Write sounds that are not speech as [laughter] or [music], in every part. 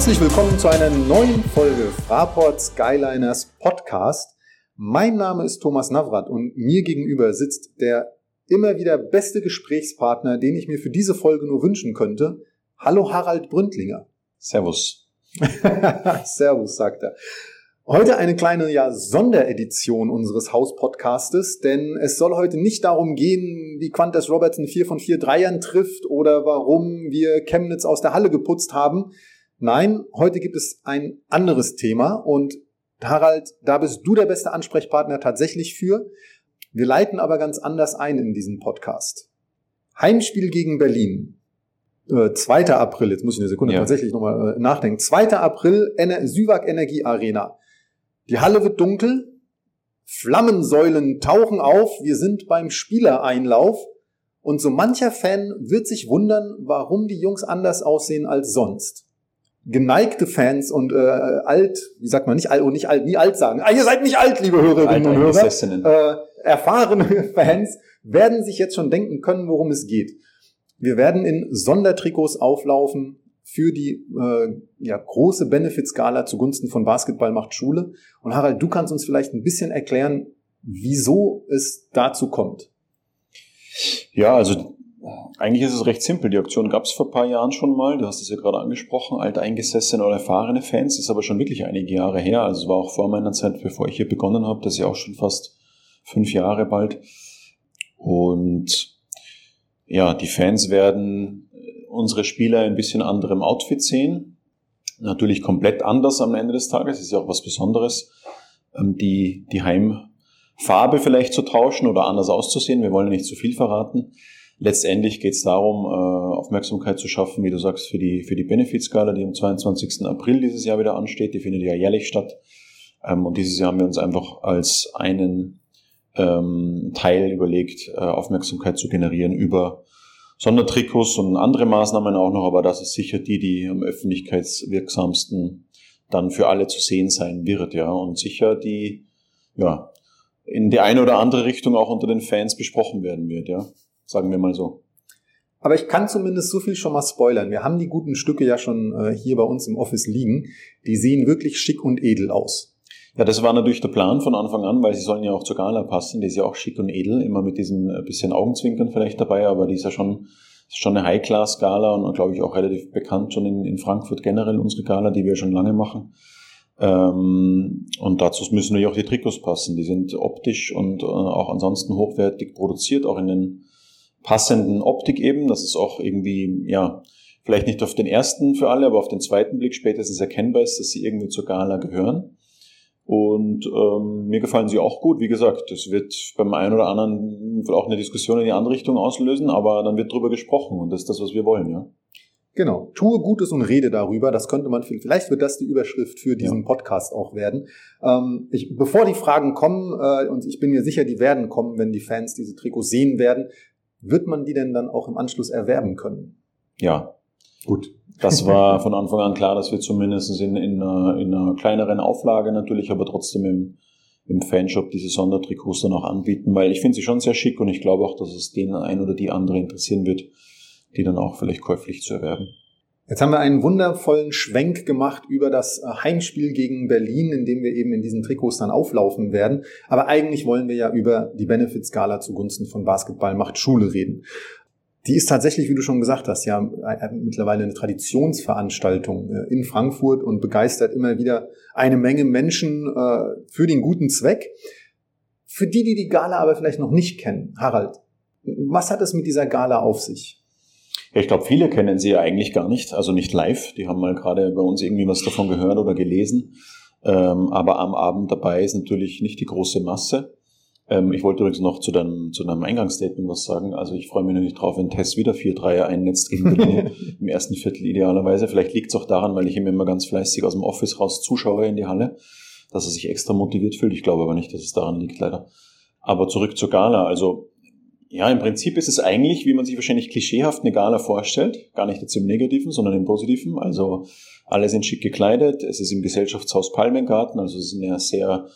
Herzlich willkommen zu einer neuen Folge Fraport Skyliners Podcast. Mein Name ist Thomas Navrat und mir gegenüber sitzt der immer wieder beste Gesprächspartner, den ich mir für diese Folge nur wünschen könnte. Hallo Harald Bründlinger. Servus. [laughs] Servus, sagt er. Heute eine kleine ja, Sonderedition unseres Hauspodcastes, denn es soll heute nicht darum gehen, wie Quantas Robertson 4 von 4 Dreiern trifft oder warum wir Chemnitz aus der Halle geputzt haben. Nein, heute gibt es ein anderes Thema und Harald, da bist du der beste Ansprechpartner tatsächlich für. Wir leiten aber ganz anders ein in diesen Podcast. Heimspiel gegen Berlin. Äh, 2. April, jetzt muss ich eine Sekunde ja. tatsächlich nochmal äh, nachdenken. 2. April, Ener Süwag Energie Arena. Die Halle wird dunkel, Flammensäulen tauchen auf, wir sind beim Spielereinlauf und so mancher Fan wird sich wundern, warum die Jungs anders aussehen als sonst. Geneigte Fans und äh, alt, wie sagt man, nicht alt, und nicht alt, nie alt sagen. Ah, ihr seid nicht alt, liebe Hörerinnen und Hörer. Äh, erfahrene [laughs] Fans werden sich jetzt schon denken können, worum es geht. Wir werden in Sondertrikots auflaufen, für die äh, ja, große Benefit-Skala zugunsten von Basketball macht Schule. Und Harald, du kannst uns vielleicht ein bisschen erklären, wieso es dazu kommt. Ja, also eigentlich ist es recht simpel. Die Aktion gab es vor ein paar Jahren schon mal. Du hast es ja gerade angesprochen. Alteingesessene oder erfahrene Fans. Das ist aber schon wirklich einige Jahre her. Also es war auch vor meiner Zeit, bevor ich hier begonnen habe. Das ist ja auch schon fast fünf Jahre bald. Und ja, die Fans werden unsere Spieler ein bisschen anderem Outfit sehen. Natürlich komplett anders am Ende des Tages, ist ja auch was Besonderes, ähm, die, die Heimfarbe vielleicht zu tauschen oder anders auszusehen. Wir wollen ja nicht zu viel verraten. Letztendlich geht es darum, äh, Aufmerksamkeit zu schaffen, wie du sagst, für die, für die Benefit-Skala, die am 22. April dieses Jahr wieder ansteht. Die findet ja jährlich statt. Ähm, und dieses Jahr haben wir uns einfach als einen ähm, Teil überlegt, äh, Aufmerksamkeit zu generieren über Sondertrikots und andere Maßnahmen auch noch, aber das ist sicher die, die am öffentlichkeitswirksamsten dann für alle zu sehen sein wird, ja. Und sicher die, ja, in die eine oder andere Richtung auch unter den Fans besprochen werden wird, ja. Sagen wir mal so. Aber ich kann zumindest so viel schon mal spoilern. Wir haben die guten Stücke ja schon äh, hier bei uns im Office liegen. Die sehen wirklich schick und edel aus. Ja, das war natürlich der Plan von Anfang an, weil sie sollen ja auch zur Gala passen. Die ist ja auch schick und edel, immer mit diesem äh, bisschen Augenzwinkern vielleicht dabei, aber die ist ja schon, ist schon eine High-Class-Gala und glaube ich auch relativ bekannt schon in, in Frankfurt generell, unsere Gala, die wir schon lange machen. Ähm, und dazu müssen natürlich auch die Trikots passen. Die sind optisch und äh, auch ansonsten hochwertig produziert, auch in den passenden Optik eben. Das ist auch irgendwie, ja, vielleicht nicht auf den ersten für alle, aber auf den zweiten Blick spätestens erkennbar ist, dass sie irgendwie zur Gala gehören. Und ähm, mir gefallen sie auch gut. Wie gesagt, das wird beim einen oder anderen auch eine Diskussion in die andere Richtung auslösen, aber dann wird drüber gesprochen und das ist das, was wir wollen, ja. Genau. Tue Gutes und rede darüber. Das könnte man, vielleicht wird das die Überschrift für diesen ja. Podcast auch werden. Ähm, ich, bevor die Fragen kommen, äh, und ich bin mir sicher, die werden kommen, wenn die Fans diese Trikots sehen werden, wird man die denn dann auch im Anschluss erwerben können? Ja. Gut. Das war von Anfang an klar, dass wir zumindest in, in, einer, in einer kleineren Auflage natürlich, aber trotzdem im, im Fanshop diese Sondertrikots dann auch anbieten, weil ich finde sie schon sehr schick und ich glaube auch, dass es den ein oder die andere interessieren wird, die dann auch vielleicht käuflich zu erwerben. Jetzt haben wir einen wundervollen Schwenk gemacht über das Heimspiel gegen Berlin, in dem wir eben in diesen Trikots dann auflaufen werden. Aber eigentlich wollen wir ja über die Benefit-Skala zugunsten von Basketball macht Schule reden die ist tatsächlich, wie du schon gesagt hast, ja äh, mittlerweile eine Traditionsveranstaltung äh, in Frankfurt und begeistert immer wieder eine Menge Menschen äh, für den guten Zweck. Für die, die die Gala aber vielleicht noch nicht kennen, Harald, was hat es mit dieser Gala auf sich? Ja, ich glaube, viele kennen sie ja eigentlich gar nicht, also nicht live. Die haben mal gerade bei uns irgendwie was davon gehört oder gelesen. Ähm, aber am Abend dabei ist natürlich nicht die große Masse. Ähm, ich wollte übrigens noch zu deinem, zu deinem Eingangsstatement was sagen. Also ich freue mich natürlich drauf, wenn Tess wieder 4-3 einnetzt gegen Berlin [laughs] im ersten Viertel idealerweise. Vielleicht liegt es auch daran, weil ich ihm immer ganz fleißig aus dem Office raus zuschaue in die Halle, dass er sich extra motiviert fühlt. Ich glaube aber nicht, dass es daran liegt, leider. Aber zurück zur Gala. Also ja, im Prinzip ist es eigentlich, wie man sich wahrscheinlich klischeehaft eine Gala vorstellt. Gar nicht jetzt im Negativen, sondern im Positiven. Also alle sind schick gekleidet. Es ist im Gesellschaftshaus Palmengarten. Also es ist eine sehr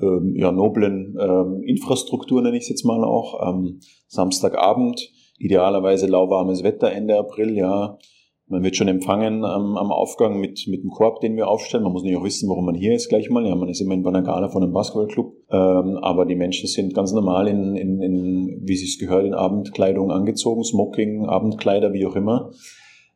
ähm, ja, noblen ähm, Infrastruktur, nenne ich es jetzt mal auch. Ähm, Samstagabend, idealerweise lauwarmes Wetter Ende April, ja. Man wird schon empfangen ähm, am Aufgang mit, mit dem Korb, den wir aufstellen. Man muss nicht auch wissen, warum man hier ist gleich mal. Ja, man ist immer in einer Gala von einem Basketballclub. Ähm, aber die Menschen sind ganz normal in, in, in wie sie es gehört, in Abendkleidung angezogen, Smoking, Abendkleider, wie auch immer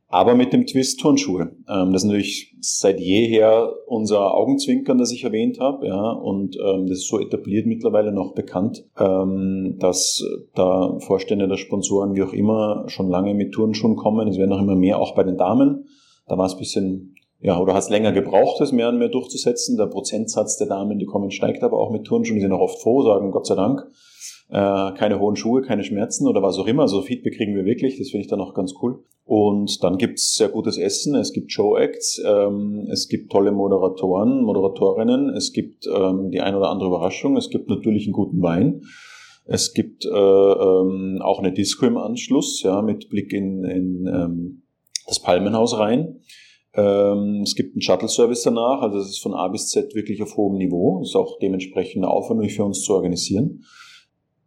aber mit dem Twist Turnschuhe. Ähm, das ist natürlich seit jeher unser Augenzwinkern, das ich erwähnt habe, ja, und ähm, das ist so etabliert mittlerweile noch bekannt, ähm, dass da Vorstände der Sponsoren, wie auch immer, schon lange mit Turnschuhen kommen. Es werden auch immer mehr, auch bei den Damen. Da war es ein bisschen ja, oder hat es länger gebraucht, das mehr und mehr durchzusetzen. Der Prozentsatz der Damen, die kommen, steigt aber auch mit Turnschuhen. Die sind auch oft froh, sagen Gott sei Dank. Äh, keine hohen Schuhe, keine Schmerzen oder was auch immer. Also Feedback kriegen wir wirklich, das finde ich dann auch ganz cool. Und dann gibt's sehr gutes Essen, es gibt Show-Acts, ähm, es gibt tolle Moderatoren, Moderatorinnen, es gibt ähm, die ein oder andere Überraschung, es gibt natürlich einen guten Wein. Es gibt äh, ähm, auch eine Disco im Anschluss, ja, mit Blick in, in ähm, das Palmenhaus rein. Ähm, es gibt einen Shuttle-Service danach, also es ist von A bis Z wirklich auf hohem Niveau. Es ist auch dementsprechend aufwendig für uns zu organisieren.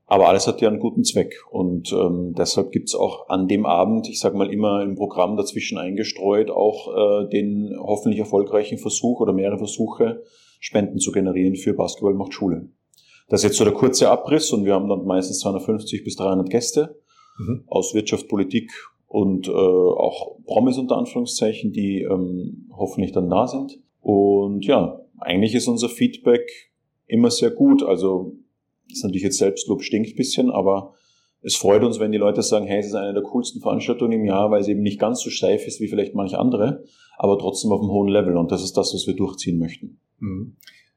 Aber alles hat ja einen guten Zweck. Und ähm, deshalb gibt's auch an dem Abend, ich sage mal immer im Programm dazwischen eingestreut, auch äh, den hoffentlich erfolgreichen Versuch oder mehrere Versuche, Spenden zu generieren für Basketball macht Schule. Das ist jetzt so der kurze Abriss und wir haben dann meistens 250 bis 300 Gäste mhm. aus Wirtschaft, Politik und äh, auch Promis unter Anführungszeichen, die ähm, hoffentlich dann da sind. Und ja, eigentlich ist unser Feedback immer sehr gut. Also ist natürlich jetzt Selbstlob stinkt bisschen, aber es freut uns, wenn die Leute sagen, hey, es ist eine der coolsten Veranstaltungen im Jahr, weil sie eben nicht ganz so steif ist wie vielleicht manche andere, aber trotzdem auf einem hohen Level. Und das ist das, was wir durchziehen möchten. Mhm.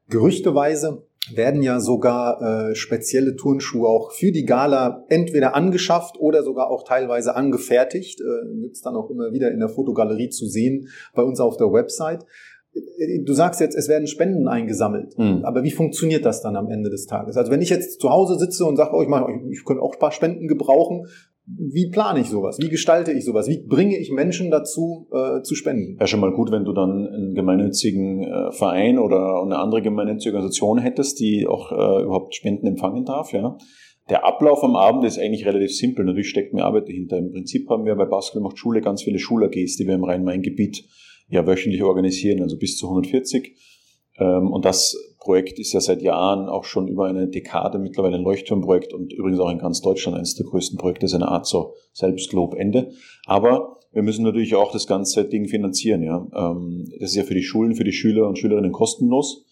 Gerüchteweise werden ja sogar äh, spezielle Turnschuhe auch für die Gala entweder angeschafft oder sogar auch teilweise angefertigt. Äh, Gibt es dann auch immer wieder in der Fotogalerie zu sehen bei uns auf der Website du sagst jetzt, es werden Spenden eingesammelt. Mhm. Aber wie funktioniert das dann am Ende des Tages? Also wenn ich jetzt zu Hause sitze und sage, oh, ich, mach, ich könnte auch ein paar Spenden gebrauchen, wie plane ich sowas? Wie gestalte ich sowas? Wie bringe ich Menschen dazu, äh, zu spenden? Ja, schon mal gut, wenn du dann einen gemeinnützigen äh, Verein oder eine andere gemeinnützige Organisation hättest, die auch äh, überhaupt Spenden empfangen darf, ja. Der Ablauf am Abend ist eigentlich relativ simpel. Natürlich steckt mehr Arbeit dahinter. Im Prinzip haben wir bei Baskel macht Schule ganz viele Schul-AGs, die wir im Rhein-Main-Gebiet ja wöchentlich organisieren, also bis zu 140. Ähm, und das Projekt ist ja seit Jahren auch schon über eine Dekade mittlerweile ein Leuchtturmprojekt und übrigens auch in ganz Deutschland eines der größten Projekte seiner Art, so Selbstlobende. Aber wir müssen natürlich auch das ganze Ding finanzieren. Ja. Ähm, das ist ja für die Schulen, für die Schüler und Schülerinnen kostenlos.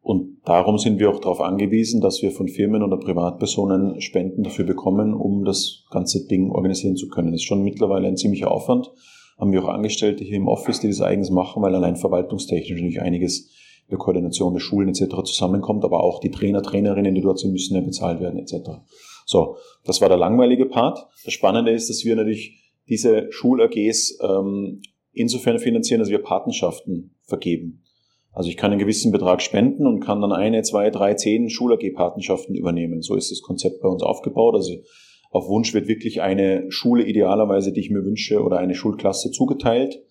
Und darum sind wir auch darauf angewiesen, dass wir von Firmen oder Privatpersonen Spenden dafür bekommen, um das ganze Ding organisieren zu können. Das ist schon mittlerweile ein ziemlicher Aufwand haben wir auch Angestellte hier im Office, die das eigens machen, weil allein verwaltungstechnisch natürlich einiges in der Koordination der Schulen etc. zusammenkommt, aber auch die Trainer, Trainerinnen, die dort sind, müssen ja bezahlt werden etc. So, das war der langweilige Part. Das Spannende ist, dass wir natürlich diese Schul-AGs ähm, insofern finanzieren, dass wir Patenschaften vergeben. Also ich kann einen gewissen Betrag spenden und kann dann eine, zwei, drei, zehn Schul-AG-Patenschaften übernehmen. So ist das Konzept bei uns aufgebaut. Also auf Wunsch wird wirklich eine Schule idealerweise, die ich mir wünsche, oder eine Schulklasse zugeteilt.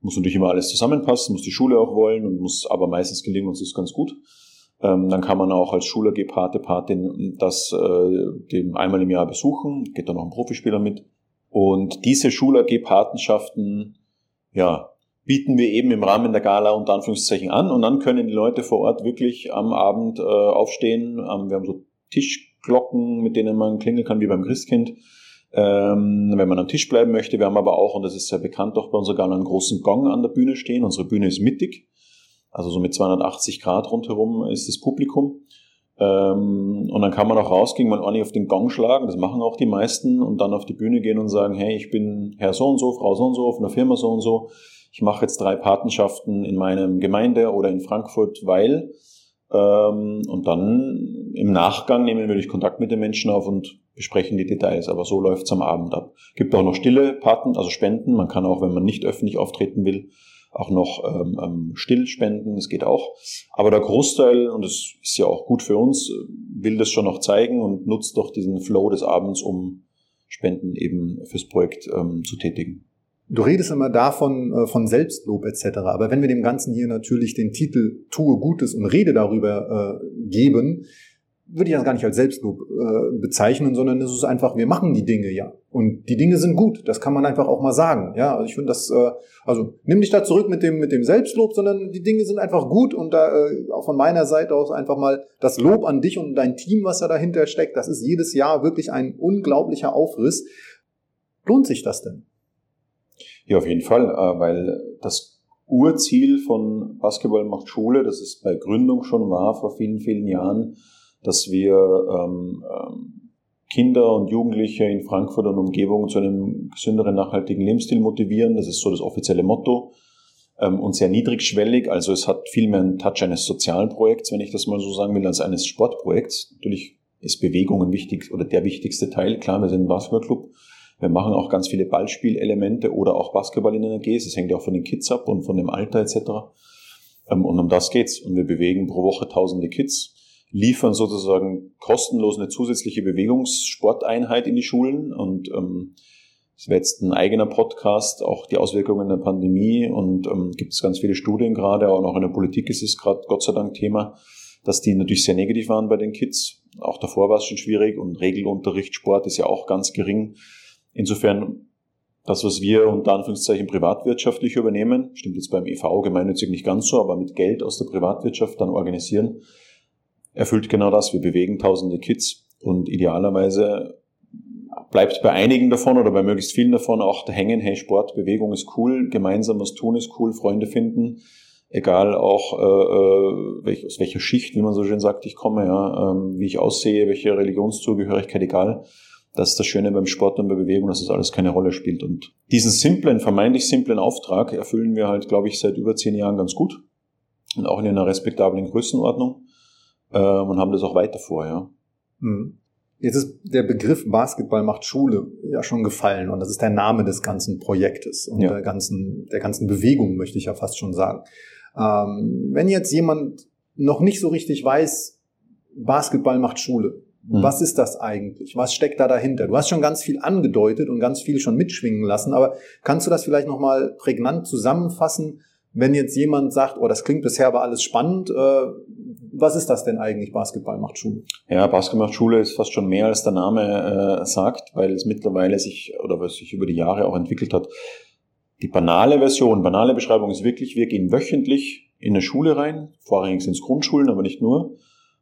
Muss natürlich immer alles zusammenpassen, muss die Schule auch wollen und muss aber meistens gelingen uns das ganz gut. Ähm, dann kann man auch als Schüler Pate, Patin das äh, einmal im Jahr besuchen, geht dann noch ein Profispieler mit. Und diese Schul-AG-Patenschaften, ja, bieten wir eben im Rahmen der Gala unter Anführungszeichen an und dann können die Leute vor Ort wirklich am Abend äh, aufstehen. Ähm, wir haben so Tisch Glocken, mit denen man klingeln kann, wie beim Christkind. Ähm, wenn man am Tisch bleiben möchte. Wir haben aber auch, und das ist sehr bekannt, auch bei uns sogar einen großen Gong an der Bühne stehen. Unsere Bühne ist mittig, also so mit 280 Grad rundherum ist das Publikum. Ähm, und dann kann man auch rausgehen, mal ordentlich auf den Gong schlagen, das machen auch die meisten, und dann auf die Bühne gehen und sagen, hey, ich bin Herr so und so, Frau so und so, von der Firma so und so. Ich mache jetzt drei Patenschaften in meinem Gemeinde oder in Frankfurt, weil ähm, und dann im Nachgang nehmen wir wirklich Kontakt mit den Menschen auf und besprechen die Details. Aber so läuft's am Abend ab. Gibt auch noch stille Paten, also Spenden. Man kann auch, wenn man nicht öffentlich auftreten will, auch noch ähm, ähm still spenden. Das geht auch. Aber der Großteil, und das ist ja auch gut für uns, will das schon noch zeigen und nutzt doch diesen Flow des Abends, um Spenden eben fürs Projekt ähm, zu tätigen. Du redest immer davon, äh, von Selbstlob etc. Aber wenn wir dem Ganzen hier natürlich den Titel Tue Gutes und rede darüber äh, geben, würde ich das gar nicht als Selbstlob äh, bezeichnen, sondern es ist einfach, wir machen die Dinge ja. Und die Dinge sind gut. Das kann man einfach auch mal sagen. Ja, also ich finde das, äh, also nimm dich da zurück mit dem, mit dem Selbstlob, sondern die Dinge sind einfach gut und da äh, auch von meiner Seite aus einfach mal das Lob an dich und dein Team, was da dahinter steckt. Das ist jedes Jahr wirklich ein unglaublicher Aufriss. Lohnt sich das denn? Ja, auf jeden Fall, äh, weil das Urziel von Basketball macht Schule, das es bei Gründung schon war vor vielen, vielen Jahren, dass wir ähm, ähm, Kinder und Jugendliche in Frankfurt und Umgebung zu einem gesünderen, nachhaltigen Lebensstil motivieren. Das ist so das offizielle Motto. Ähm, und sehr niedrigschwellig, also es hat viel mehr einen Touch eines sozialen Projekts, wenn ich das mal so sagen will, als eines Sportprojekts. Natürlich ist Bewegung ein wichtig oder der wichtigste Teil. Klar, wir sind ein Basketballclub. Wir machen auch ganz viele Ballspielelemente oder auch Basketball in AGs. Das hängt ja auch von den Kids ab und von dem Alter etc. Ähm, und um das geht's. Und wir bewegen pro Woche tausende Kids liefern sozusagen kostenlos eine zusätzliche Bewegungssporteinheit in die Schulen und ähm, es wäre jetzt ein eigener Podcast, auch die Auswirkungen der Pandemie und ähm, gibt es ganz viele Studien gerade, auch noch in der Politik ist es gerade Gott sei Dank Thema, dass die natürlich sehr negativ waren bei den Kids. Auch davor war es schon schwierig und Regelunterricht, Sport ist ja auch ganz gering. Insofern das, was wir unter Anführungszeichen privatwirtschaftlich übernehmen, stimmt jetzt beim EV gemeinnützig nicht ganz so, aber mit Geld aus der Privatwirtschaft dann organisieren, erfüllt genau das. Wir bewegen tausende Kids und idealerweise bleibt bei einigen davon oder bei möglichst vielen davon auch hängen, hey, Sport, Bewegung ist cool, gemeinsam was tun ist cool, Freunde finden, egal auch äh, äh welch, aus welcher Schicht, wie man so schön sagt, ich komme, ja, ähm, wie ich aussehe, welche Religionszugehörigkeit, egal. Das ist das Schöne beim Sport und bei Bewegung, dass das alles keine Rolle spielt. Und diesen simplen, vermeintlich simplen Auftrag erfüllen wir halt, glaube ich, seit über zehn Jahren ganz gut und auch in einer respektablen Größenordnung ähm, und haben das auch weiter vor, ja. Mhm. Jetzt ist der Begriff Basketball macht Schule ja schon gefallen und das ist der Name des ganzen Projektes und ja. der ganzen, der ganzen Bewegung, möchte ich ja fast schon sagen. Ähm, wenn jetzt jemand noch nicht so richtig weiß, Basketball macht Schule, mhm. was ist das eigentlich? Was steckt da dahinter? Du hast schon ganz viel angedeutet und ganz viel schon mitschwingen lassen, aber kannst du das vielleicht nochmal prägnant zusammenfassen, wenn jetzt jemand sagt, oh, das klingt bisher aber alles spannend, äh, was ist das denn eigentlich, Basketball macht Schule? Ja, Basketball macht Schule ist fast schon mehr, als der Name äh, sagt, weil es mittlerweile sich, oder was sich über die Jahre auch entwickelt hat. Die banale Version, banale Beschreibung ist wirklich, wir gehen wöchentlich in eine Schule rein, vorrangig sind es Grundschulen, aber nicht nur,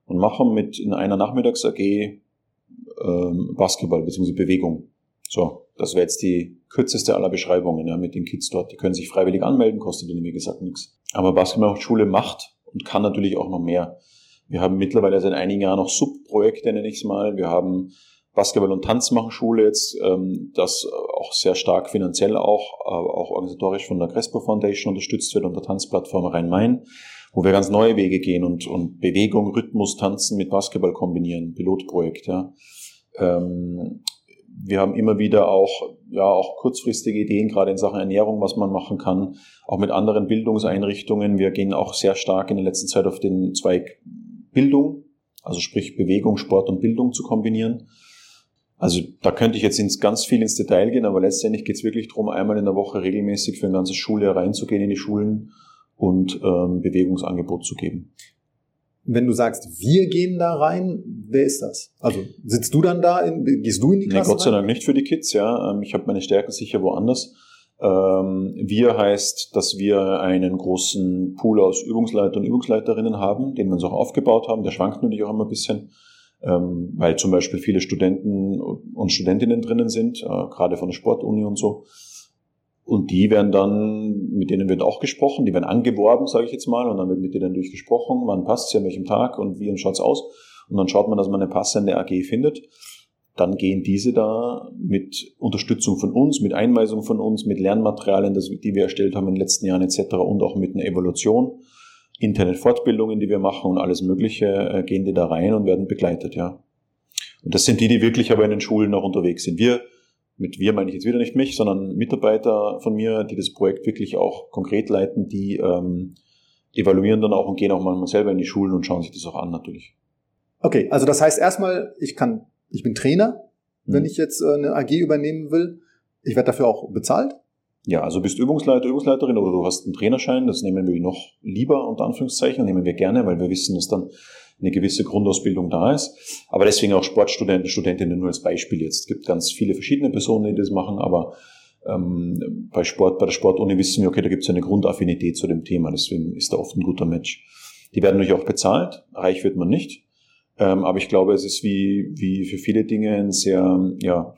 und machen mit in einer Nachmittags-AG ähm, Basketball bzw. Bewegung. So, das wäre jetzt die kürzeste aller Beschreibungen ja, mit den Kids dort. Die können sich freiwillig anmelden, kostet ihnen wie gesagt nichts. Aber Basketball macht und kann natürlich auch noch mehr. Wir haben mittlerweile seit einigen Jahren noch Subprojekte, nenne ich es mal. Wir haben Basketball- und Tanzmachenschule jetzt, ähm, das auch sehr stark finanziell auch, aber auch organisatorisch von der Crespo Foundation unterstützt wird und der Tanzplattform Rhein-Main, wo wir ganz neue Wege gehen und, und Bewegung, Rhythmus, Tanzen mit Basketball kombinieren, Pilotprojekt, ja. Ähm, wir haben immer wieder auch, ja, auch kurzfristige Ideen, gerade in Sachen Ernährung, was man machen kann, auch mit anderen Bildungseinrichtungen. Wir gehen auch sehr stark in der letzten Zeit auf den Zweig Bildung, also sprich Bewegung, Sport und Bildung zu kombinieren. Also da könnte ich jetzt ins, ganz viel ins Detail gehen, aber letztendlich geht es wirklich darum, einmal in der Woche regelmäßig für ein ganzes Schuljahr reinzugehen in die Schulen und ähm, Bewegungsangebot zu geben. Wenn du sagst, wir gehen da rein, wer ist das? Also sitzt du dann da, in, gehst du in die Klasse? Nee, Gott sei Dank nicht für die Kids, ja. Ähm, ich habe meine Stärken sicher woanders. Ähm, wir heißt, dass wir einen großen Pool aus Übungsleiter und Übungsleiterinnen haben, den wir uns auch aufgebaut haben. Der schwankt natürlich auch immer ein bisschen, ähm, weil zum Beispiel viele Studenten und Studentinnen drinnen sind, äh, gerade von der Sportuni und so. Und die werden dann, mit denen wird auch gesprochen, die werden angeworben, sage ich jetzt mal, und dann wird mit denen durchgesprochen, wann passt es, an welchem Tag und wie schaut's aus. Und dann schaut man, dass man eine passende AG findet. Dann gehen diese da mit Unterstützung von uns, mit Einweisung von uns, mit Lernmaterialien, die wir erstellt haben in den letzten Jahren etc. und auch mit einer Evaluation, Internetfortbildungen, die wir machen und alles Mögliche, äh, gehen die da rein und werden begleitet, ja. Und das sind die, die wirklich aber in den Schulen noch unterwegs sind. Wir mit wir meine ich jetzt wieder nicht mich, sondern Mitarbeiter von mir, die das Projekt wirklich auch konkret leiten, die ähm, evaluieren dann auch und gehen auch manchmal selber in die Schulen und schauen sich das auch an natürlich. Okay, also das heißt erstmal, ich kann, ich bin Trainer, wenn mhm. ich jetzt äh, eine AG übernehmen will. Ich werde dafür auch bezahlt. Ja, also bist Übungsleiter, Übungsleiterin oder du hast einen Trainerschein, das nehmen wir noch lieber, unter Anführungszeichen, nehmen wir gerne, weil wir wissen, dass dann eine gewisse Grundausbildung da ist. Aber deswegen auch Sportstudenten, Studentinnen nur als Beispiel jetzt. Es gibt ganz viele verschiedene Personen, die das machen, aber ähm, bei Sport, bei der Sportuni wissen wir, okay, da gibt es eine Grundaffinität zu dem Thema, deswegen ist da oft ein guter Match. Die werden natürlich auch bezahlt, reich wird man nicht. Ähm, aber ich glaube, es ist wie, wie für viele Dinge ein sehr, ja,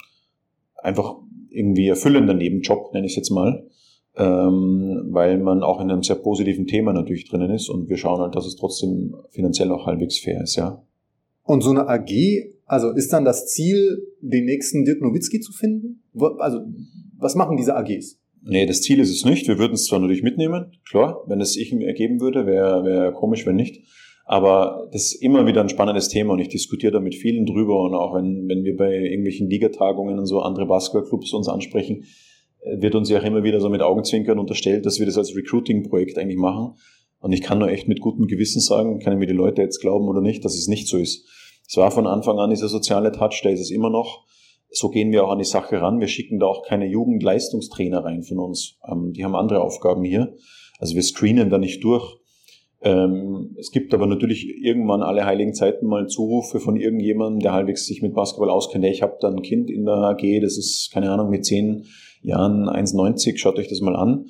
einfach irgendwie erfüllender Nebenjob, nenne ich es jetzt mal, ähm, weil man auch in einem sehr positiven Thema natürlich drinnen ist und wir schauen halt, dass es trotzdem finanziell auch halbwegs fair ist, ja. Und so eine AG, also ist dann das Ziel, den nächsten Dirk Nowitzki zu finden? Also, was machen diese AGs? Nee, das Ziel ist es nicht. Wir würden es zwar natürlich mitnehmen, klar, wenn es sich ergeben würde, wäre wär komisch, wenn nicht. Aber das ist immer wieder ein spannendes Thema und ich diskutiere da mit vielen drüber und auch wenn, wenn wir bei irgendwelchen Ligatagungen und so andere Basketballclubs uns ansprechen, wird uns ja auch immer wieder so mit Augenzwinkern unterstellt, dass wir das als Recruiting-Projekt eigentlich machen. Und ich kann nur echt mit gutem Gewissen sagen, können mir die Leute jetzt glauben oder nicht, dass es nicht so ist. Es war von Anfang an dieser soziale Touch, der ist es immer noch. So gehen wir auch an die Sache ran. Wir schicken da auch keine Jugendleistungstrainer rein von uns. Ähm, die haben andere Aufgaben hier. Also wir screenen da nicht durch ähm, es gibt aber natürlich irgendwann alle heiligen Zeiten mal Zurufe von irgendjemandem, der halbwegs sich mit Basketball auskennt. Ich habe da ein Kind in der AG, das ist, keine Ahnung, mit zehn Jahren 1,90, schaut euch das mal an.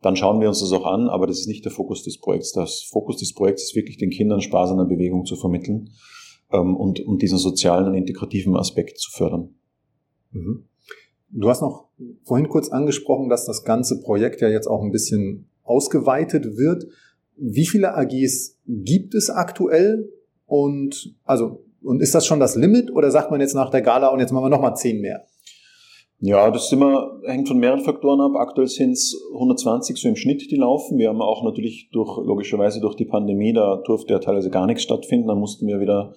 Dann schauen wir uns das auch an, aber das ist nicht der Fokus des Projekts. Das Fokus des Projekts ist wirklich den Kindern Spaß an der Bewegung zu vermitteln ähm, und, und diesen sozialen und integrativen Aspekt zu fördern. Mhm. Du hast noch vorhin kurz angesprochen, dass das ganze Projekt ja jetzt auch ein bisschen ausgeweitet wird. Wie viele AGs gibt es aktuell? Und also, und ist das schon das Limit oder sagt man jetzt nach der Gala und jetzt machen wir nochmal zehn mehr? Ja, das immer, hängt von mehreren Faktoren ab. Aktuell sind es 120 so im Schnitt, die laufen. Wir haben auch natürlich durch, logischerweise durch die Pandemie, da durfte ja teilweise gar nichts stattfinden. Da mussten wir wieder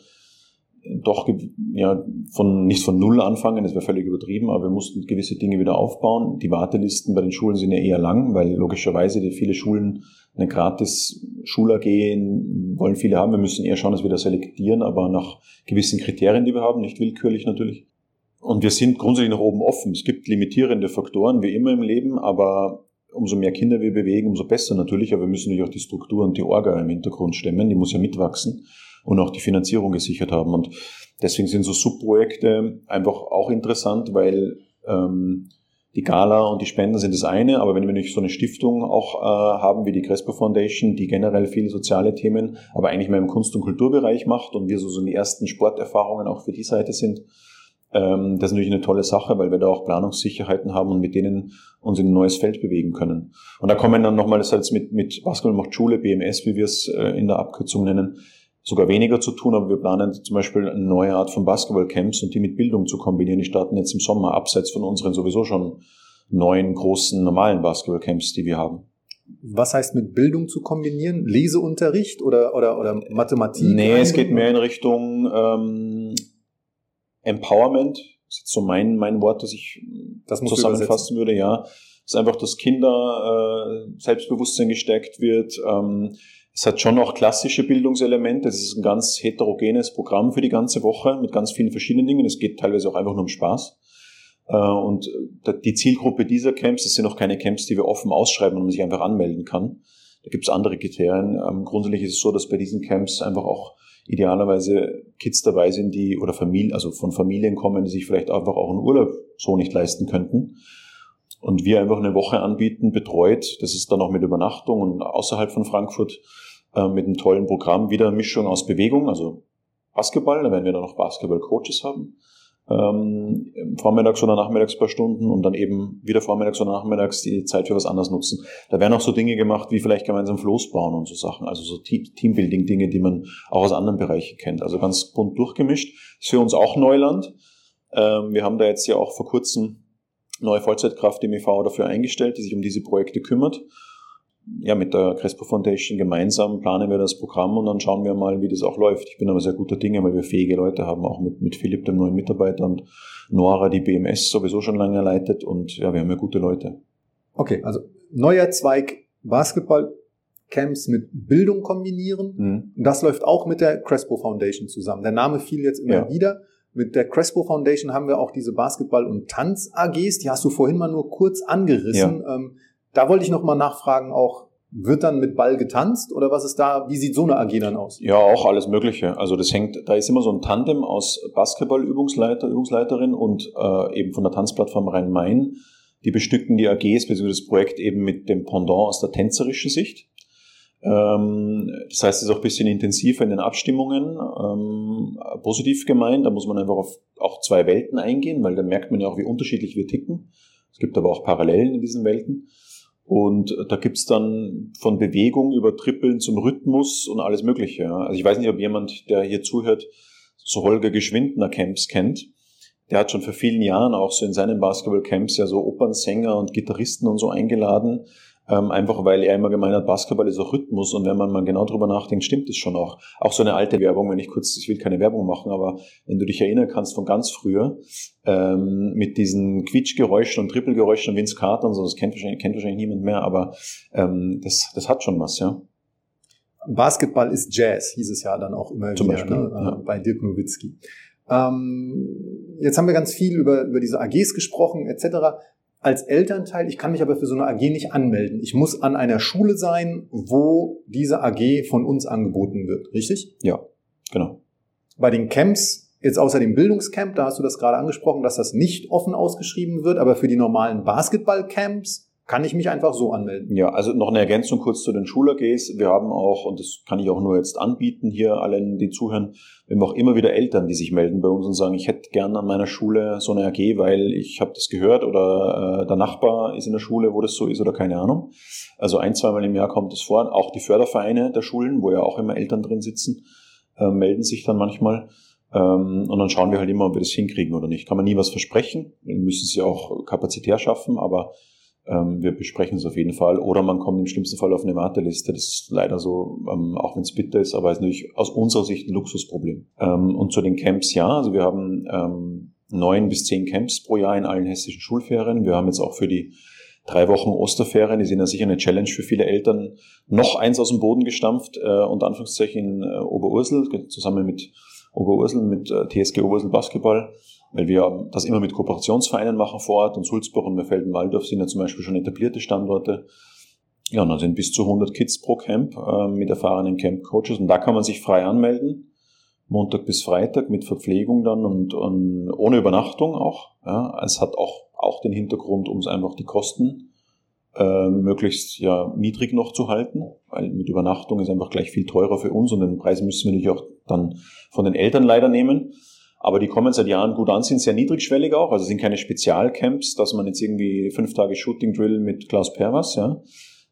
doch ja, von, nicht von Null anfangen, das wäre völlig übertrieben, aber wir mussten gewisse Dinge wieder aufbauen. Die Wartelisten bei den Schulen sind ja eher lang, weil logischerweise viele Schulen eine gratis Schul-AG wollen viele haben. Wir müssen eher schauen, dass wir das selektieren, aber nach gewissen Kriterien, die wir haben, nicht willkürlich natürlich. Und wir sind grundsätzlich nach oben offen. Es gibt limitierende Faktoren, wie immer im Leben, aber umso mehr Kinder wir bewegen, umso besser natürlich. Aber wir müssen natürlich auch die Struktur und die Orga im Hintergrund stemmen. Die muss ja mitwachsen und auch die Finanzierung gesichert haben. Und deswegen sind so Subprojekte einfach auch interessant, weil ähm, die Gala und die Spenden sind das eine, aber wenn wir nicht so eine Stiftung auch äh, haben wie die Crespo Foundation, die generell viele soziale Themen, aber eigentlich mehr im Kunst- und Kulturbereich macht und wir so, so die ersten Sporterfahrungen auch für die Seite sind, ähm, das ist natürlich eine tolle Sache, weil wir da auch Planungssicherheiten haben und mit denen uns in ein neues Feld bewegen können. Und da kommen dann nochmal das heißt mit, mit Basketball macht Schule, BMS, wie wir es äh, in der Abkürzung nennen, sogar weniger zu tun, aber wir planen zum Beispiel eine neue Art von Basketballcamps und die mit Bildung zu kombinieren. Die starten jetzt im Sommer, abseits von unseren sowieso schon neuen großen normalen Basketballcamps, die wir haben. Was heißt mit Bildung zu kombinieren? Leseunterricht oder, oder, oder Mathematik? Nee, es geht mehr in Richtung ähm, Empowerment. Das ist so mein, mein Wort, das ich das zusammenfassen würde, ja. Das ist einfach, dass Kinder äh, Selbstbewusstsein gestärkt wird, ähm, es hat schon auch klassische Bildungselemente. Es ist ein ganz heterogenes Programm für die ganze Woche mit ganz vielen verschiedenen Dingen. Es geht teilweise auch einfach nur um Spaß. Äh, und die Zielgruppe dieser Camps, das sind auch keine Camps, die wir offen ausschreiben und man sich einfach anmelden kann. Da gibt es andere Kriterien. Ähm, grundsätzlich ist es so, dass bei diesen Camps einfach auch idealerweise Kids dabei sind, die oder Familien, also von Familien kommen, die sich vielleicht einfach auch einen Urlaub so nicht leisten könnten. Und wir einfach eine Woche anbieten, betreut. Das ist dann auch mit Übernachtung und außerhalb von Frankfurt äh, mit einem tollen Programm, wieder eine Mischung aus Bewegung, also Basketball, da werden wir dann noch Basketball-Coaches haben, ähm, vormittags oder nachmittags paar Stunden und dann eben wieder vormittags oder nachmittags die Zeit für was anderes nutzen. Da werden auch so Dinge gemacht, wie vielleicht gemeinsam Floß bauen und so Sachen, also so Teambuilding-Dinge, die man auch aus anderen Bereichen kennt. Also ganz bunt durchgemischt. Ist für uns auch Neuland. Ähm, wir haben da jetzt ja auch vor kurzem neue Vollzeitkraft im EV dafür eingestellt, die sich um diese Projekte kümmert ja, mit der Crespo Foundation gemeinsam planen wir das Programm und dann schauen wir mal, wie das auch läuft. Ich bin aber sehr guter Dinge, weil wir fähige Leute haben, auch mit, mit Philipp, dem neuen Mitarbeiter und Nora, die BMS sowieso schon lange leitet und ja, wir haben ja gute Leute. Okay, also neuer Zweig Basketball Camps mit Bildung kombinieren. Mhm. Das läuft auch mit der Crespo Foundation zusammen. Der Name fiel jetzt immer ja. wieder. Mit der Crespo Foundation haben wir auch diese Basketball- und Tanz-AGs. Die hast du vorhin mal nur kurz angerissen. Ja. Ähm, da wollte ich noch mal nachfragen, auch wird dann mit Ball getanzt oder was ist da, wie sieht so eine AG dann aus? Ja, auch alles Mögliche. Also das hängt, da ist immer so ein Tandem aus Basketball-Übungsleiter, Übungsleiterin und äh, eben von der Tanzplattform Rhein-Main. Die bestücken die AGs bzw. das Projekt eben mit dem Pendant aus der tänzerischen Sicht. Ähm, das heißt, es ist auch ein bisschen intensiver in den Abstimmungen, ähm, positiv gemeint. Da muss man einfach auf auch zwei Welten eingehen, weil dann merkt man ja auch, wie unterschiedlich wir ticken. Es gibt aber auch Parallelen in diesen Welten. Und da gibt's dann von Bewegung über Trippeln zum Rhythmus und alles Mögliche. Also ich weiß nicht, ob jemand, der hier zuhört, so Holger Geschwindner Camps kennt. Der hat schon vor vielen Jahren auch so in seinen Basketball-Camps ja so Opernsänger und Gitarristen und so eingeladen, ähm, einfach weil er immer gemeint hat, Basketball ist auch Rhythmus und wenn man mal genau drüber nachdenkt, stimmt es schon auch. Auch so eine alte Werbung, wenn ich kurz, ich will keine Werbung machen, aber wenn du dich erinnern kannst von ganz früher, ähm, mit diesen Quietschgeräuschen und Trippelgeräuschen und Vince Carter und so, das kennt wahrscheinlich, kennt wahrscheinlich niemand mehr, aber ähm, das, das hat schon was, ja. Basketball ist Jazz, hieß es ja dann auch immer Zum wieder Beispiel, ne? ja. bei Dirk Nowitzki. Ähm, jetzt haben wir ganz viel über, über diese AGs gesprochen, etc als Elternteil, ich kann mich aber für so eine AG nicht anmelden. Ich muss an einer Schule sein, wo diese AG von uns angeboten wird, richtig? Ja, genau. Bei den Camps, jetzt außer dem Bildungscamp, da hast du das gerade angesprochen, dass das nicht offen ausgeschrieben wird, aber für die normalen Basketballcamps kann ich mich einfach so anmelden. Ja, also noch eine Ergänzung kurz zu den Schul-AGs. Wir haben auch, und das kann ich auch nur jetzt anbieten hier allen, die zuhören, wir haben auch immer wieder Eltern, die sich melden bei uns und sagen, ich hätte gerne an meiner Schule so eine AG, weil ich habe das gehört oder äh, der Nachbar ist in der Schule, wo das so ist oder keine Ahnung. Also ein, zweimal im Jahr kommt das vor. Auch die Fördervereine der Schulen, wo ja auch immer Eltern drin sitzen, äh, melden sich dann manchmal. Ähm, und dann schauen wir halt immer, ob wir das hinkriegen oder nicht. Kann man nie was versprechen. Wir müssen es ja auch kapazitär schaffen, aber ähm, wir besprechen es auf jeden Fall. Oder man kommt im schlimmsten Fall auf eine Warteliste. Das ist leider so, ähm, auch wenn es bitter ist, aber ist natürlich aus unserer Sicht ein Luxusproblem. Ähm, und zu den Camps, ja, also wir haben ähm, neun bis zehn Camps pro Jahr in allen hessischen Schulferien. Wir haben jetzt auch für die drei Wochen Osterferien, die sind ja sicher eine Challenge für viele Eltern, noch eins aus dem Boden gestampft, äh, unter Anführungszeichen in äh, Oberursel, zusammen mit Oberursel, mit äh, TSG Oberursel Basketball weil wir das immer mit Kooperationsvereinen machen vor Ort und Sulzburg und Felden-Waldorf sind ja zum Beispiel schon etablierte Standorte. Ja, und dann sind bis zu 100 Kids pro Camp äh, mit erfahrenen Camp-Coaches und da kann man sich frei anmelden. Montag bis Freitag mit Verpflegung dann und, und ohne Übernachtung auch. Ja, es hat auch, auch den Hintergrund, um es einfach die Kosten äh, möglichst ja niedrig noch zu halten, weil mit Übernachtung ist einfach gleich viel teurer für uns und den Preis müssen wir natürlich auch dann von den Eltern leider nehmen. Aber die kommen seit Jahren gut an, sind sehr niedrigschwellig auch, also sind keine Spezialcamps, dass man jetzt irgendwie fünf Tage Shooting Drill mit Klaus Perwas, ja,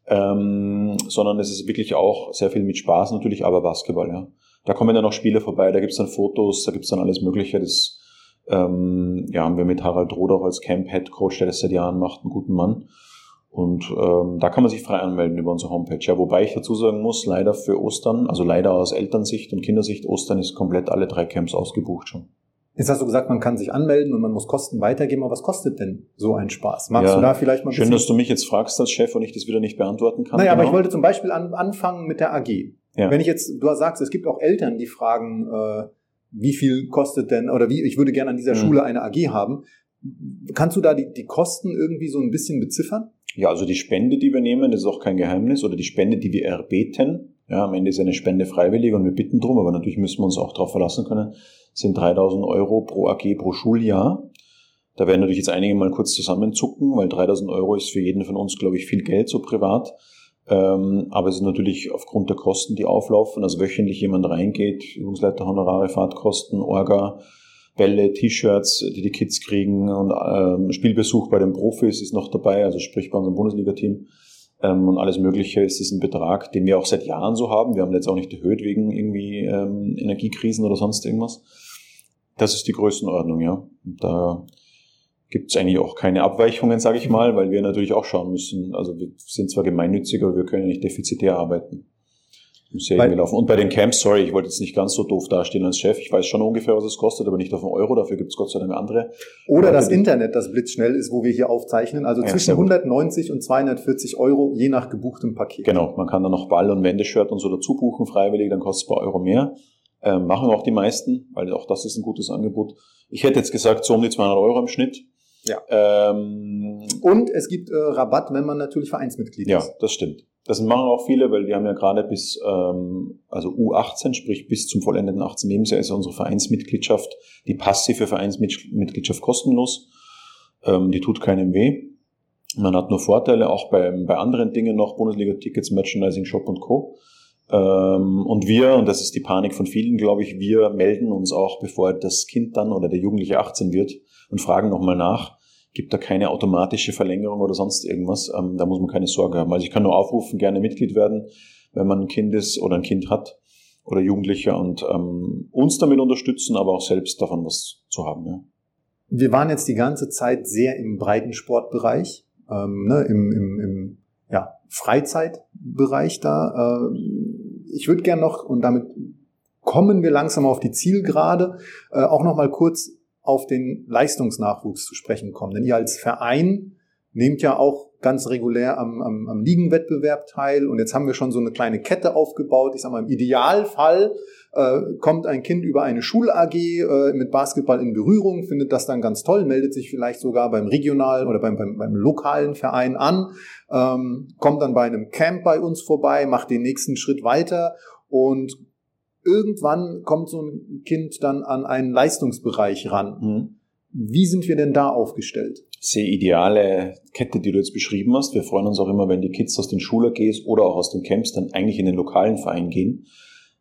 ähm, sondern es ist wirklich auch sehr viel mit Spaß natürlich, aber Basketball, ja. Da kommen dann noch Spiele vorbei, da gibt's dann Fotos, da gibt's dann alles Mögliche. Das ähm, ja, haben wir mit Harald Roder als Camp-Head Coach, der das seit Jahren macht, einen guten Mann. Und ähm, da kann man sich frei anmelden über unsere Homepage. Ja, wobei ich dazu sagen muss, leider für Ostern, also leider aus Elternsicht und Kindersicht, Ostern ist komplett alle drei Camps ausgebucht schon. Jetzt hast du gesagt, man kann sich anmelden und man muss Kosten weitergeben, aber was kostet denn so ein Spaß? Magst Ja, du da vielleicht mal ein Schön, bisschen- dass du mich jetzt fragst als Chef und ich das wieder nicht beantworten kann. Naja, aber Genau. ich wollte zum Beispiel an, anfangen mit der AG. Ja. Wenn ich jetzt, du sagst, es gibt auch Eltern, die fragen, äh, wie viel kostet denn, oder wie, ich würde gerne an dieser Mhm. Schule eine AG haben. Kannst du da die, die Kosten irgendwie so ein bisschen beziffern? Ja, also die Spende, die wir nehmen, das ist auch kein Geheimnis, oder die Spende, die wir erbeten, ja, am Ende ist eine Spende freiwillig und wir bitten drum, aber natürlich müssen wir uns auch darauf verlassen können, sind 3000 Euro pro AG pro Schuljahr. Da werden natürlich jetzt einige mal kurz zusammenzucken, weil 3000 Euro ist für jeden von uns, glaube ich, viel Geld, so privat. Ähm, aber es ist natürlich aufgrund der Kosten, die auflaufen, also wöchentlich jemand reingeht, Übungsleiter, Honorare, Fahrtkosten, Orga, Bälle, T-Shirts, die die Kids kriegen und ähm, Spielbesuch bei den Profis ist noch dabei, also sprich bei unserem Bundesliga-Team ähm, und alles Mögliche ist es ein Betrag, den wir auch seit Jahren so haben. Wir haben jetzt auch nicht erhöht wegen irgendwie ähm, Energiekrisen oder sonst irgendwas. Das ist die Größenordnung, ja. Und da gibt es eigentlich auch keine Abweichungen, sage ich mal, weil wir natürlich auch schauen müssen. Also wir sind zwar gemeinnützig, aber wir können ja nicht defizitär arbeiten. Ja Bei- irgendwie laufen. Und bei den Camps, sorry, ich wollte jetzt nicht ganz so doof dastehen als Chef. Ich weiß schon ungefähr, was es kostet, aber nicht auf einen Euro. Dafür gibt es Gott sei Dank andere. Oder das Internet, das blitzschnell ist, wo wir hier aufzeichnen. Also Ja, zwischen sehr gut. 190 und 240 Euro, je nach gebuchtem Paket. Genau, man kann dann noch Ball und Wendeshirt und so dazu buchen, freiwillig, dann kostet es ein paar Euro mehr. Ähm, machen auch die meisten, weil auch das ist ein gutes Angebot. Ich hätte jetzt gesagt, so um die 200 Euro im Schnitt. Ja. Ähm, Und es gibt äh, Rabatt, wenn man natürlich Vereinsmitglied ist. Ja, das stimmt. Das machen auch viele, weil wir haben ja gerade bis, ähm, also U18, sprich bis zum vollendeten 18 Lebensjahr ist ja unsere Vereinsmitgliedschaft, die passive Vereinsmitgliedschaft kostenlos. Ähm, die tut keinem weh. Man hat nur Vorteile, auch bei, bei anderen Dingen noch, Bundesliga-Tickets, Merchandising, Shop und Co. Ähm, und wir, und das ist die Panik von vielen, glaube ich, wir melden uns auch, bevor das Kind dann oder der Jugendliche 18 wird und fragen nochmal nach. Gibt da keine automatische Verlängerung oder sonst irgendwas? Ähm, da muss man keine Sorge haben. Also ich kann nur aufrufen, gerne Mitglied werden, wenn man ein Kind ist oder ein Kind hat oder Jugendlicher und ähm, uns damit unterstützen, aber auch selbst davon was zu haben. Ja. Wir waren jetzt die ganze Zeit sehr im Breitensportbereich, ähm, ne, im, im, im ja, Freizeitbereich da. Äh, ich würde gern noch, und damit kommen wir langsam auf die Zielgerade, äh, auch noch mal kurz auf den Leistungsnachwuchs zu sprechen kommen. Denn ihr als Verein nehmt ja auch ganz regulär am, am, am Ligenwettbewerb teil. Und jetzt haben wir schon so eine kleine Kette aufgebaut. Ich sage mal, im Idealfall äh, kommt ein Kind über eine Schul-AG äh, mit Basketball in Berührung, findet das dann ganz toll, meldet sich vielleicht sogar beim regionalen oder beim, beim, beim lokalen Verein an, ähm, kommt dann bei einem Camp bei uns vorbei, macht den nächsten Schritt weiter und irgendwann kommt so ein Kind dann an einen Leistungsbereich ran. Mhm. Wie sind wir denn da aufgestellt? Sehr ideale Kette, die du jetzt beschrieben hast. Wir freuen uns auch immer, wenn die Kids aus den Schul-AGs oder auch aus den Camps dann eigentlich in den lokalen Verein gehen.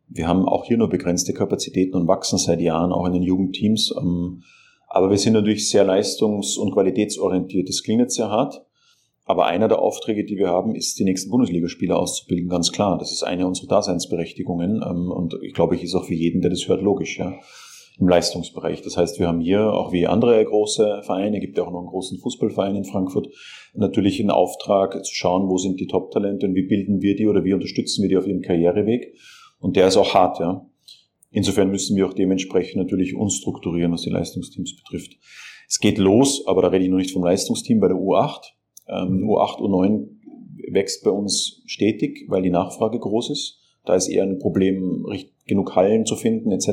Wir haben auch hier nur begrenzte Kapazitäten und wachsen seit Jahren auch in den Jugendteams. Ähm, aber wir sind natürlich sehr leistungs- und qualitätsorientiert. Das klingt jetzt sehr hart. Aber einer der Aufträge, die wir haben, ist, die nächsten Bundesligaspieler auszubilden, ganz klar. Das ist eine unserer Daseinsberechtigungen. Ähm, und ich glaube, ich ist auch für jeden, der das hört, logisch, ja. Im Leistungsbereich. Das heißt, wir haben hier, auch wie andere große Vereine, gibt ja auch noch einen großen Fußballverein in Frankfurt, natürlich einen Auftrag zu schauen, wo sind die Top-Talente und wie bilden wir die oder wie unterstützen wir die auf ihrem Karriereweg. Und der ist auch hart, ja. Insofern müssen wir auch dementsprechend natürlich uns strukturieren, was die Leistungsteams betrifft. Es geht los, aber da rede ich noch nicht vom Leistungsteam bei der U8 ähm, U8, U9 wächst bei uns stetig, weil die Nachfrage groß ist. Da ist eher ein Problem, genug Hallen zu finden etc.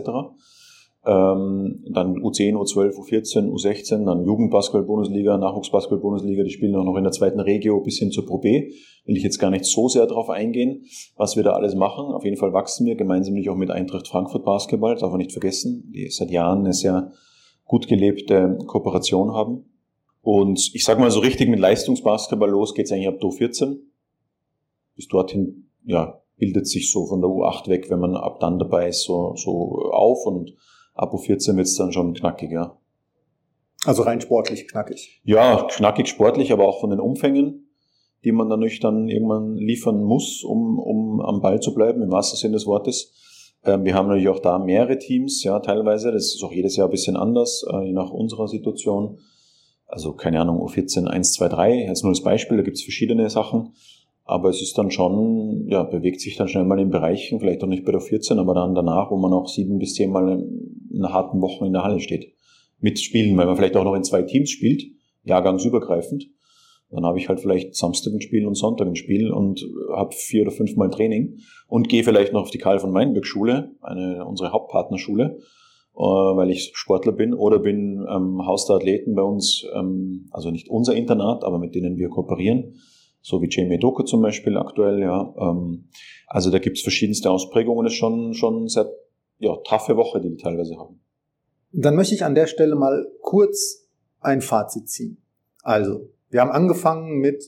Ähm, dann U10, U12, U14, U16, dann Jugendbasketball-Bundesliga, Nachwuchsbasketball-Bundesliga, die spielen auch noch in der zweiten Regio bis hin zur Pro B. Will ich jetzt gar nicht so sehr darauf eingehen, was wir da alles machen. Auf jeden Fall wachsen wir gemeinsam auch mit Eintracht Frankfurt Basketball, darf man nicht vergessen, die seit Jahren eine sehr gut gelebte Kooperation haben. Und ich sag mal so richtig mit Leistungsbasketball los geht's eigentlich ab Do 14. Bis dorthin, ja, bildet sich so von der U8 weg, wenn man ab dann dabei ist, so, so auf und ab U14 wird's dann schon knackig, ja. Also rein sportlich knackig. Ja, knackig sportlich, aber auch von den Umfängen, die man dann dann irgendwann liefern muss, um, um am Ball zu bleiben, im wahrsten Sinne des Wortes. Ähm, wir haben natürlich auch da mehrere Teams, ja, teilweise. Das ist auch jedes Jahr ein bisschen anders, äh, je nach unserer Situation also keine Ahnung, U14 1, 2, 3, jetzt nur als Beispiel, da gibt es verschiedene Sachen. Aber es ist dann schon, ja, bewegt sich dann schnell mal in Bereichen, vielleicht auch nicht bei der 14, aber dann danach, wo man auch sieben bis zehn Mal in harten Woche in der Halle steht. Mit Spielen, weil man vielleicht auch noch in zwei Teams spielt, jahrgangsübergreifend. Dann habe ich halt vielleicht Samstag ein Spiel und Sonntag ein Spiel und habe vier oder fünf Mal Training und gehe vielleicht noch auf die Karl von Meinberg Schule, eine unsere Hauptpartnerschule weil ich Sportler bin, oder bin ähm, Haus der Athleten bei uns, ähm, also nicht unser Internat, aber mit denen wir kooperieren, so wie Jamie Doku zum Beispiel aktuell, ja. Ähm, also da gibt's verschiedenste Ausprägungen, das ist schon, schon sehr ja, taffe Woche, die die teilweise haben. Dann möchte ich an der Stelle mal kurz ein Fazit ziehen. Also, wir haben angefangen mit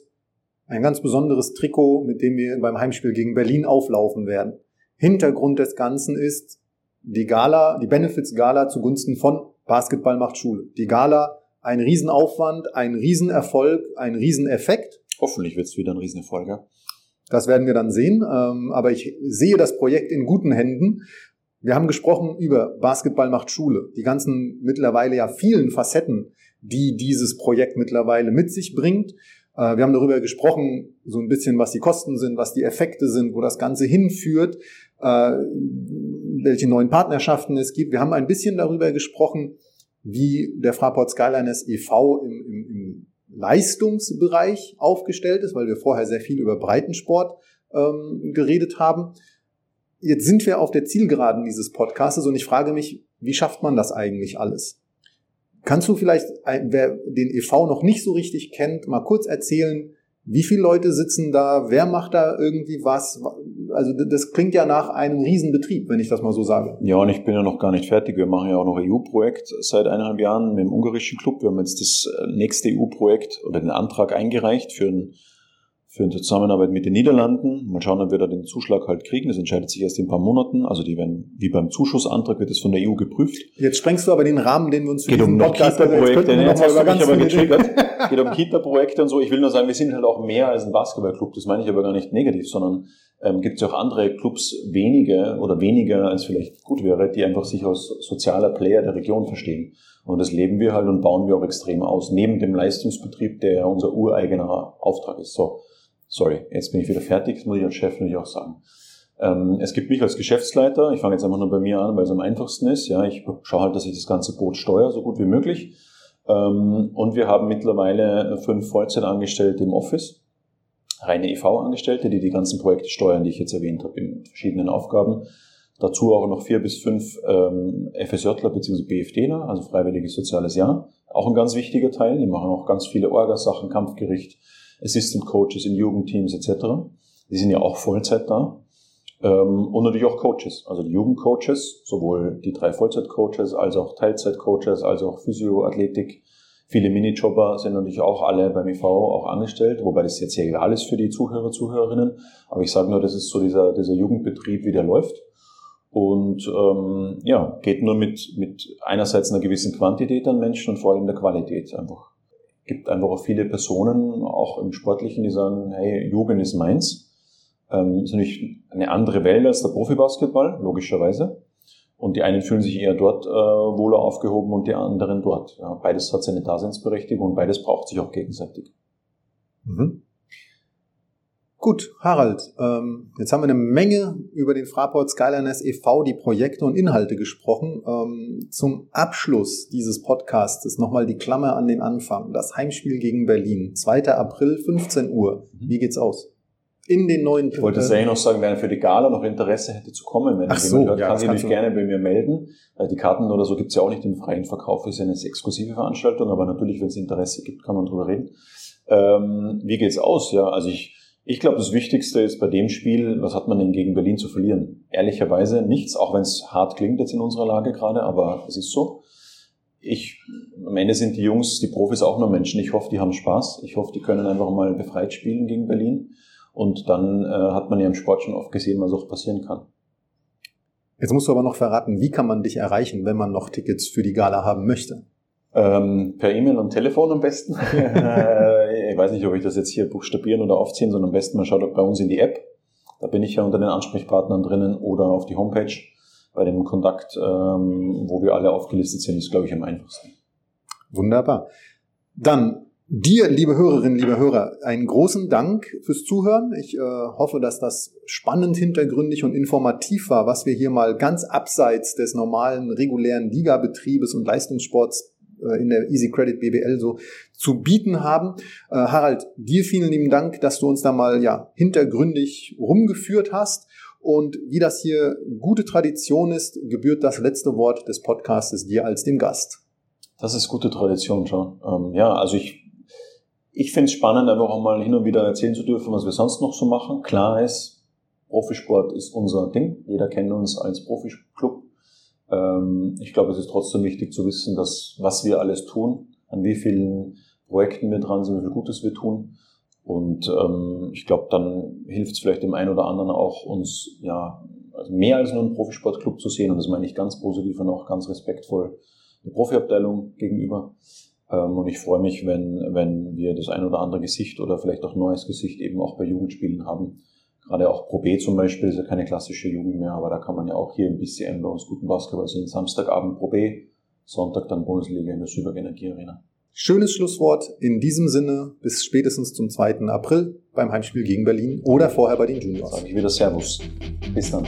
ein ganz besonderes Trikot, mit dem wir beim Heimspiel gegen Berlin auflaufen werden. Hintergrund des Ganzen ist, die Gala, die Benefits Gala zugunsten von Basketball macht Schule. Die Gala, ein Riesenaufwand, ein Riesenerfolg, ein Rieseneffekt. Hoffentlich wird es wieder ein Riesenerfolg, ja. Das werden wir dann sehen. Ähm, aber ich sehe das Projekt in guten Händen. Wir haben gesprochen über Basketball macht Schule. Die ganzen mittlerweile ja vielen Facetten, die dieses Projekt mittlerweile mit sich bringt. Äh, wir haben darüber gesprochen, so ein bisschen, was die Kosten sind, was die Effekte sind, wo das Ganze hinführt. Äh, welche neuen Partnerschaften es gibt. Wir haben ein bisschen darüber gesprochen, wie der Fraport Skyliners e.V. Im, im, im Leistungsbereich aufgestellt ist, weil wir vorher sehr viel über Breitensport ähm, geredet haben. Jetzt sind wir auf der Zielgeraden dieses Podcasts und ich frage mich, wie schafft man das eigentlich alles? Kannst du vielleicht, wer den EV noch nicht so richtig kennt, mal kurz erzählen, wie viele Leute sitzen da? Wer macht da irgendwie was? Also das klingt ja nach einem Riesenbetrieb, wenn ich das mal so sage. Ja, und ich bin ja noch gar nicht fertig. Wir machen ja auch noch EU-Projekt seit eineinhalb Jahren mit dem ungarischen Club. Wir haben jetzt das nächste EU-Projekt oder den Antrag eingereicht für ein für eine Zusammenarbeit mit den Niederlanden. Mal schauen, ob wir da den Zuschlag halt kriegen. Das entscheidet sich erst in ein paar Monaten. Also die werden, wie beim Zuschussantrag wird das von der EU geprüft. Jetzt sprengst du aber den Rahmen, den wir uns für Geht um Kita-Projekte. Ne, jetzt hast du mich aber getriggert. [laughs] Geht um Kita-Projekte und so. Ich will nur sagen, wir sind halt auch mehr als ein Basketballclub. Das meine ich aber gar nicht negativ, sondern ähm, gibt es auch andere Clubs, wenige oder weniger als vielleicht gut wäre, die einfach sich als sozialer Player der Region verstehen. Und das leben wir halt und bauen wir auch extrem aus. Neben dem Leistungsbetrieb, der unser ureigener Auftrag ist. So. Sorry, jetzt bin ich wieder fertig, das muss ich als Chef natürlich auch sagen. Ähm, es gibt mich als Geschäftsleiter, ich fange jetzt einfach nur bei mir an, weil es am einfachsten ist. Ja, ich schaue halt, dass ich das ganze Boot steuere, so gut wie möglich. Ähm, und wir haben mittlerweile fünf Vollzeitangestellte im Office, reine EV-Angestellte, die die ganzen Projekte steuern, die ich jetzt erwähnt habe, in verschiedenen Aufgaben. Dazu auch noch vier bis fünf ähm, FSJler bzw. BFDler, also Freiwilliges Soziales Jahr. Auch ein ganz wichtiger Teil. Die machen auch ganz viele Orgasachen, Kampfgericht, Assistant Coaches in Jugendteams etc. Die sind ja auch Vollzeit da. Ähm, und natürlich auch Coaches, also die Jugendcoaches, sowohl die drei Vollzeit-Coaches als auch Teilzeit-Coaches, als auch Physioathletik. Viele Minijobber sind natürlich auch alle beim IV auch angestellt, wobei das jetzt ja egal ist für die Zuhörer, Zuhörerinnen. Aber ich sage nur, das ist so dieser, dieser Jugendbetrieb, wie der läuft. Und ähm, ja, geht nur mit, mit einerseits einer gewissen Quantität an Menschen und vor allem der Qualität einfach gibt einfach auch viele Personen, auch im Sportlichen, die sagen, hey, Jugend ist meins. Ähm, ist natürlich eine andere Welt als der Profibasketball, logischerweise. Und die einen fühlen sich eher dort äh, wohler aufgehoben und die anderen dort. Ja, beides hat seine Daseinsberechtigung und beides braucht sich auch gegenseitig. Mhm. Gut, Harald, ähm, jetzt haben wir eine Menge über den Fraport Skyliners e.V., die Projekte und Inhalte gesprochen. Ähm, zum Abschluss dieses Podcasts nochmal die Klammer an den Anfang. Das Heimspiel gegen Berlin, 2. April, 15 Uhr. Mhm. Wie geht's aus? In den neuen... Ich wollte es ja noch sagen, wer für die Gala noch Interesse hätte zu kommen, wenn Ach so, jemand hört, ja, kann sich natürlich gerne bei mir melden. Die Karten oder so gibt's ja auch nicht im freien Verkauf, ist ja eine exklusive Veranstaltung, aber natürlich, wenn es Interesse gibt, kann man drüber reden. Ähm, wie geht's aus? Ja, also ich ich glaube, das Wichtigste ist bei dem Spiel, was hat man denn gegen Berlin zu verlieren? Ehrlicherweise nichts, auch wenn es hart klingt jetzt in unserer Lage gerade, aber es ist so. Ich, am Ende sind die Jungs, die Profis auch nur Menschen. Ich hoffe, die haben Spaß. Ich hoffe, die können einfach mal befreit spielen gegen Berlin. Und dann äh, hat man ja im Sport schon oft gesehen, was auch passieren kann. Jetzt musst du aber noch verraten, wie kann man dich erreichen, wenn man noch Tickets für die Gala haben möchte? Ähm, per E-Mail und Telefon am besten. [laughs] [laughs] ich weiß nicht, ob ich das jetzt hier buchstabieren oder aufziehen, sondern am besten man schaut bei uns in die App. Da bin ich ja unter den Ansprechpartnern drinnen oder auf die Homepage bei dem Kontakt, ähm, wo wir alle aufgelistet sind, ist, glaube ich, am einfachsten. Wunderbar. Dann dir, liebe Hörerinnen, liebe Hörer, einen großen Dank fürs Zuhören. Ich äh, hoffe, dass das spannend, hintergründig und informativ war, was wir hier mal ganz abseits des normalen, regulären Ligabetriebes und Leistungssports in der Easy Credit BBL so zu bieten haben. Äh, Harald, dir vielen lieben Dank, dass du uns da mal ja hintergründig rumgeführt hast. Und wie das hier gute Tradition ist, gebührt das letzte Wort des Podcastes dir als dem Gast. Das ist gute Tradition schon. Ähm, ja, also ich, ich finde es spannend, einfach auch mal hin und wieder erzählen zu dürfen, was wir sonst noch so machen. Klar ist, Profisport ist unser Ding. Jeder kennt uns als Profiklub. Ähm, ich glaube, es ist trotzdem wichtig zu wissen, dass was wir alles tun, an wie vielen Projekten wir dran sind, wie viel Gutes wir tun. Und ähm, ich glaube, dann hilft es vielleicht dem einen oder anderen auch, uns ja also mehr als nur einen Profisportclub zu sehen. Und das meine ich ganz positiv und auch ganz respektvoll der Profiabteilung gegenüber. Ähm, und ich freue mich, wenn, wenn wir das ein oder andere Gesicht oder vielleicht auch neues Gesicht eben auch bei Jugendspielen haben, Gerade auch Pro B zum Beispiel ist ja keine klassische Jugend mehr, aber da kann man ja auch hier im BCM bei uns guten Basketball sehen. Samstagabend Pro B, Sonntag dann Bundesliga in der Süberg Energie Arena. Schönes Schlusswort. In diesem Sinne bis spätestens zum 2. April beim Heimspiel gegen Berlin oder vorher bei den Juniors. Sage ich wieder Servus. Bis dann.